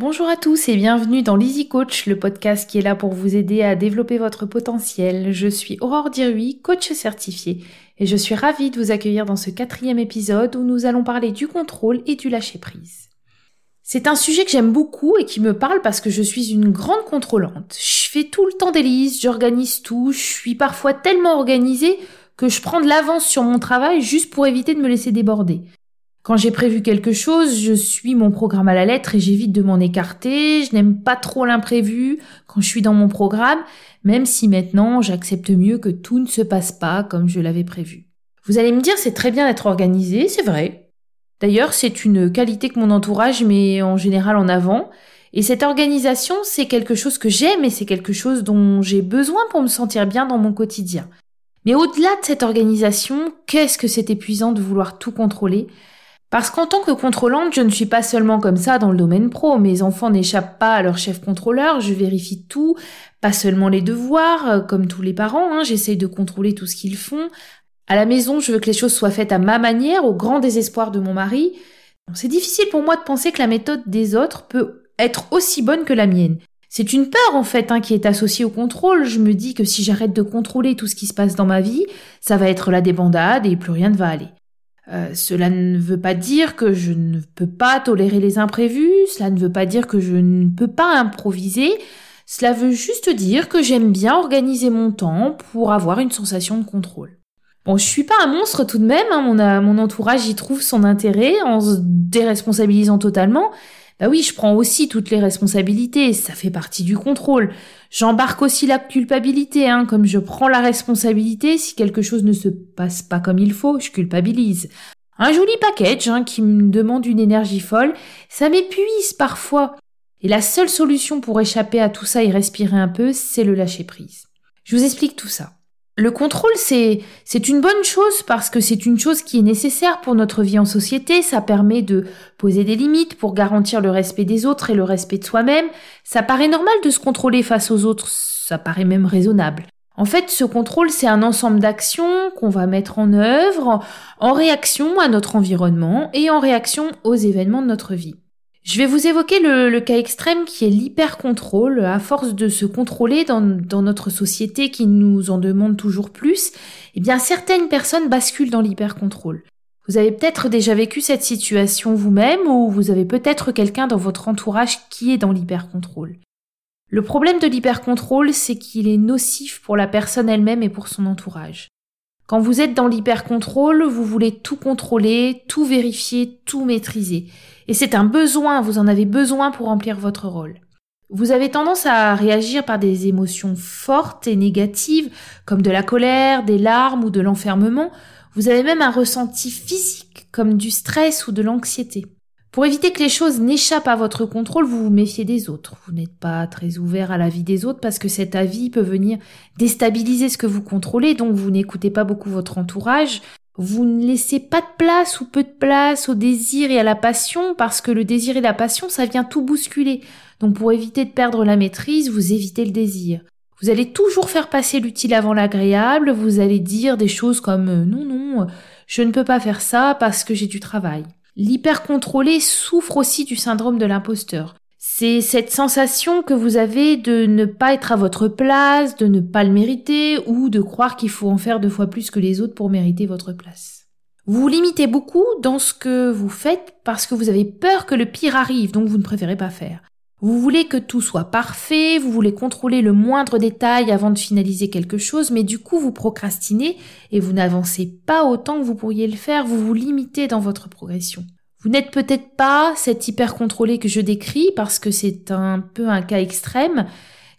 Bonjour à tous et bienvenue dans l'Easy Coach, le podcast qui est là pour vous aider à développer votre potentiel. Je suis Aurore Dirui, coach certifié, et je suis ravie de vous accueillir dans ce quatrième épisode où nous allons parler du contrôle et du lâcher-prise. C'est un sujet que j'aime beaucoup et qui me parle parce que je suis une grande contrôlante. Je fais tout le temps des listes, j'organise tout, je suis parfois tellement organisée que je prends de l'avance sur mon travail juste pour éviter de me laisser déborder. Quand j'ai prévu quelque chose, je suis mon programme à la lettre et j'évite de m'en écarter. Je n'aime pas trop l'imprévu quand je suis dans mon programme, même si maintenant j'accepte mieux que tout ne se passe pas comme je l'avais prévu. Vous allez me dire c'est très bien d'être organisé, c'est vrai. D'ailleurs, c'est une qualité que mon entourage met en général en avant. Et cette organisation, c'est quelque chose que j'aime et c'est quelque chose dont j'ai besoin pour me sentir bien dans mon quotidien. Mais au-delà de cette organisation, qu'est-ce que c'est épuisant de vouloir tout contrôler? Parce qu'en tant que contrôlante, je ne suis pas seulement comme ça dans le domaine pro. Mes enfants n'échappent pas à leur chef contrôleur, je vérifie tout, pas seulement les devoirs, euh, comme tous les parents, hein, j'essaye de contrôler tout ce qu'ils font. À la maison, je veux que les choses soient faites à ma manière, au grand désespoir de mon mari. C'est difficile pour moi de penser que la méthode des autres peut être aussi bonne que la mienne. C'est une peur en fait hein, qui est associée au contrôle. Je me dis que si j'arrête de contrôler tout ce qui se passe dans ma vie, ça va être la débandade et plus rien ne va aller. Euh, cela ne veut pas dire que je ne peux pas tolérer les imprévus, cela ne veut pas dire que je ne peux pas improviser, cela veut juste dire que j'aime bien organiser mon temps pour avoir une sensation de contrôle. Bon, je suis pas un monstre tout de même, hein, mon, mon entourage y trouve son intérêt en se déresponsabilisant totalement, bah oui, je prends aussi toutes les responsabilités, ça fait partie du contrôle. J'embarque aussi la culpabilité, hein, comme je prends la responsabilité, si quelque chose ne se passe pas comme il faut, je culpabilise. Un joli package hein, qui me demande une énergie folle, ça m'épuise parfois. Et la seule solution pour échapper à tout ça et respirer un peu, c'est le lâcher prise. Je vous explique tout ça. Le contrôle, c'est, c'est une bonne chose parce que c'est une chose qui est nécessaire pour notre vie en société. Ça permet de poser des limites pour garantir le respect des autres et le respect de soi-même. Ça paraît normal de se contrôler face aux autres. Ça paraît même raisonnable. En fait, ce contrôle, c'est un ensemble d'actions qu'on va mettre en œuvre en réaction à notre environnement et en réaction aux événements de notre vie. Je vais vous évoquer le, cas extrême qui est l'hyper-contrôle. À force de se contrôler dans, dans, notre société qui nous en demande toujours plus, eh bien certaines personnes basculent dans l'hyper-contrôle. Vous avez peut-être déjà vécu cette situation vous-même ou vous avez peut-être quelqu'un dans votre entourage qui est dans l'hyper-contrôle. Le problème de l'hyper-contrôle, c'est qu'il est nocif pour la personne elle-même et pour son entourage. Quand vous êtes dans l'hyper-contrôle, vous voulez tout contrôler, tout vérifier, tout maîtriser. Et c'est un besoin, vous en avez besoin pour remplir votre rôle. Vous avez tendance à réagir par des émotions fortes et négatives, comme de la colère, des larmes ou de l'enfermement. Vous avez même un ressenti physique, comme du stress ou de l'anxiété. Pour éviter que les choses n'échappent à votre contrôle, vous vous méfiez des autres. Vous n'êtes pas très ouvert à l'avis des autres parce que cet avis peut venir déstabiliser ce que vous contrôlez, donc vous n'écoutez pas beaucoup votre entourage, vous ne laissez pas de place ou peu de place au désir et à la passion parce que le désir et la passion, ça vient tout bousculer. Donc pour éviter de perdre la maîtrise, vous évitez le désir. Vous allez toujours faire passer l'utile avant l'agréable, vous allez dire des choses comme euh, non, non, je ne peux pas faire ça parce que j'ai du travail. L'hyper-contrôlé souffre aussi du syndrome de l'imposteur. C'est cette sensation que vous avez de ne pas être à votre place, de ne pas le mériter ou de croire qu'il faut en faire deux fois plus que les autres pour mériter votre place. Vous limitez beaucoup dans ce que vous faites parce que vous avez peur que le pire arrive, donc vous ne préférez pas faire. Vous voulez que tout soit parfait, vous voulez contrôler le moindre détail avant de finaliser quelque chose, mais du coup vous procrastinez et vous n'avancez pas autant que vous pourriez le faire, vous vous limitez dans votre progression. Vous n'êtes peut-être pas cet hyper contrôlé que je décris parce que c'est un peu un cas extrême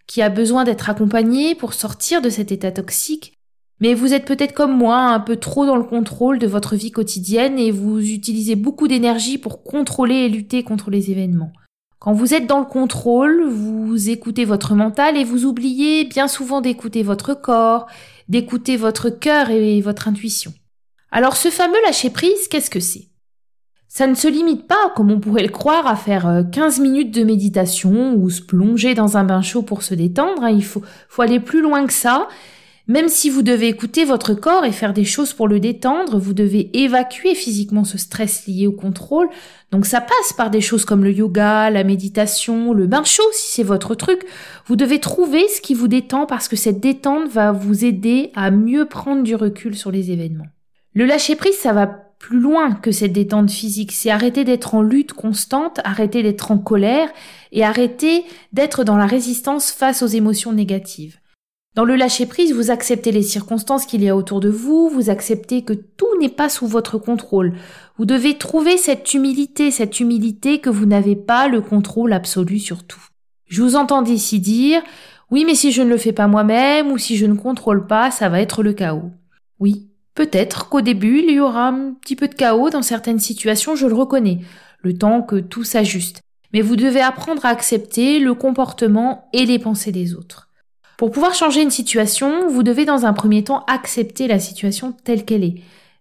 qui a besoin d'être accompagné pour sortir de cet état toxique. Mais vous êtes peut-être comme moi un peu trop dans le contrôle de votre vie quotidienne et vous utilisez beaucoup d'énergie pour contrôler et lutter contre les événements. Quand vous êtes dans le contrôle, vous écoutez votre mental et vous oubliez bien souvent d'écouter votre corps, d'écouter votre cœur et votre intuition. Alors ce fameux lâcher prise, qu'est-ce que c'est? Ça ne se limite pas, comme on pourrait le croire, à faire 15 euh, minutes de méditation ou se plonger dans un bain chaud pour se détendre. Hein. Il faut, faut aller plus loin que ça. Même si vous devez écouter votre corps et faire des choses pour le détendre, vous devez évacuer physiquement ce stress lié au contrôle. Donc ça passe par des choses comme le yoga, la méditation, le bain chaud si c'est votre truc. Vous devez trouver ce qui vous détend parce que cette détente va vous aider à mieux prendre du recul sur les événements. Le lâcher prise, ça va plus loin que cette détente physique. C'est arrêter d'être en lutte constante, arrêter d'être en colère et arrêter d'être dans la résistance face aux émotions négatives. Dans le lâcher-prise, vous acceptez les circonstances qu'il y a autour de vous, vous acceptez que tout n'est pas sous votre contrôle. Vous devez trouver cette humilité, cette humilité que vous n'avez pas le contrôle absolu sur tout. Je vous entends ici dire, oui, mais si je ne le fais pas moi-même ou si je ne contrôle pas, ça va être le chaos. Oui, peut-être qu'au début, il y aura un petit peu de chaos dans certaines situations, je le reconnais, le temps que tout s'ajuste. Mais vous devez apprendre à accepter le comportement et les pensées des autres. Pour pouvoir changer une situation, vous devez dans un premier temps accepter la situation telle qu'elle est.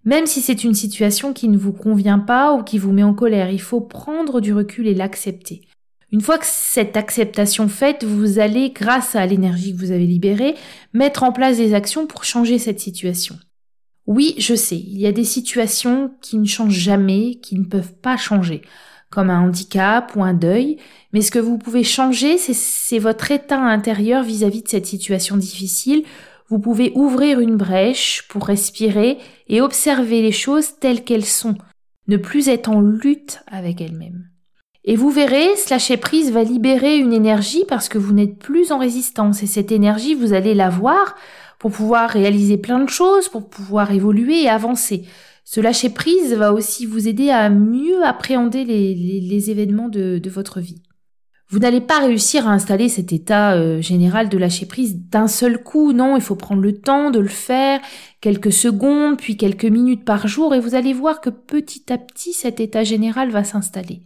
Même si c'est une situation qui ne vous convient pas ou qui vous met en colère, il faut prendre du recul et l'accepter. Une fois que cette acceptation faite, vous allez, grâce à l'énergie que vous avez libérée, mettre en place des actions pour changer cette situation. Oui, je sais, il y a des situations qui ne changent jamais, qui ne peuvent pas changer comme un handicap ou un deuil, mais ce que vous pouvez changer, c'est votre état intérieur vis-à-vis de cette situation difficile. Vous pouvez ouvrir une brèche pour respirer et observer les choses telles qu'elles sont, ne plus être en lutte avec elles-mêmes. Et vous verrez, ce lâcher prise va libérer une énergie parce que vous n'êtes plus en résistance et cette énergie, vous allez la voir pour pouvoir réaliser plein de choses, pour pouvoir évoluer et avancer. Ce lâcher prise va aussi vous aider à mieux appréhender les, événements de, votre vie. Vous n'allez pas réussir à installer cet état euh, général de lâcher prise d'un seul coup, non, il faut prendre le temps de le faire, quelques secondes, puis quelques minutes par jour, et vous allez voir que petit à petit cet état général va s'installer.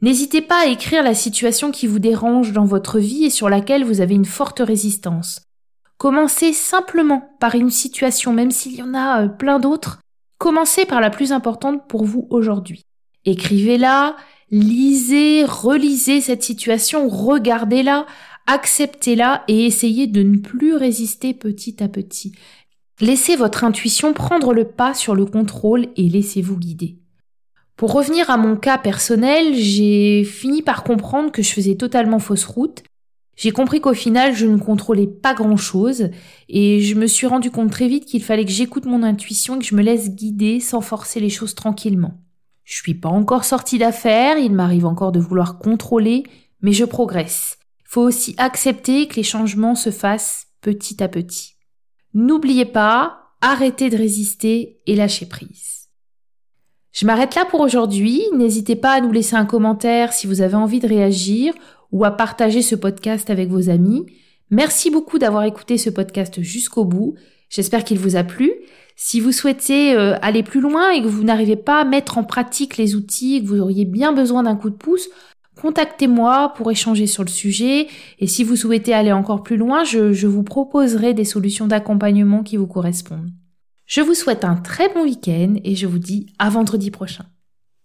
N'hésitez pas à écrire la situation qui vous dérange dans votre vie et sur laquelle vous avez une forte résistance. Commencez simplement par une situation, même s'il y en a euh, plein d'autres, Commencez par la plus importante pour vous aujourd'hui. Écrivez-la, lisez, relisez cette situation, regardez-la, acceptez-la et essayez de ne plus résister petit à petit. Laissez votre intuition prendre le pas sur le contrôle et laissez-vous guider. Pour revenir à mon cas personnel, j'ai fini par comprendre que je faisais totalement fausse route j'ai compris qu'au final, je ne contrôlais pas grand-chose et je me suis rendu compte très vite qu'il fallait que j'écoute mon intuition et que je me laisse guider sans forcer les choses tranquillement. Je suis pas encore sortie d'affaires, il m'arrive encore de vouloir contrôler, mais je progresse. Faut aussi accepter que les changements se fassent petit à petit. N'oubliez pas, arrêtez de résister et lâchez prise. Je m'arrête là pour aujourd'hui. N'hésitez pas à nous laisser un commentaire si vous avez envie de réagir ou à partager ce podcast avec vos amis. Merci beaucoup d'avoir écouté ce podcast jusqu'au bout. J'espère qu'il vous a plu. Si vous souhaitez euh, aller plus loin et que vous n'arrivez pas à mettre en pratique les outils que vous auriez bien besoin d'un coup de pouce, contactez-moi pour échanger sur le sujet. Et si vous souhaitez aller encore plus loin, je vous proposerai des solutions d'accompagnement qui vous correspondent. Je vous souhaite un très bon week-end et je vous dis à vendredi prochain.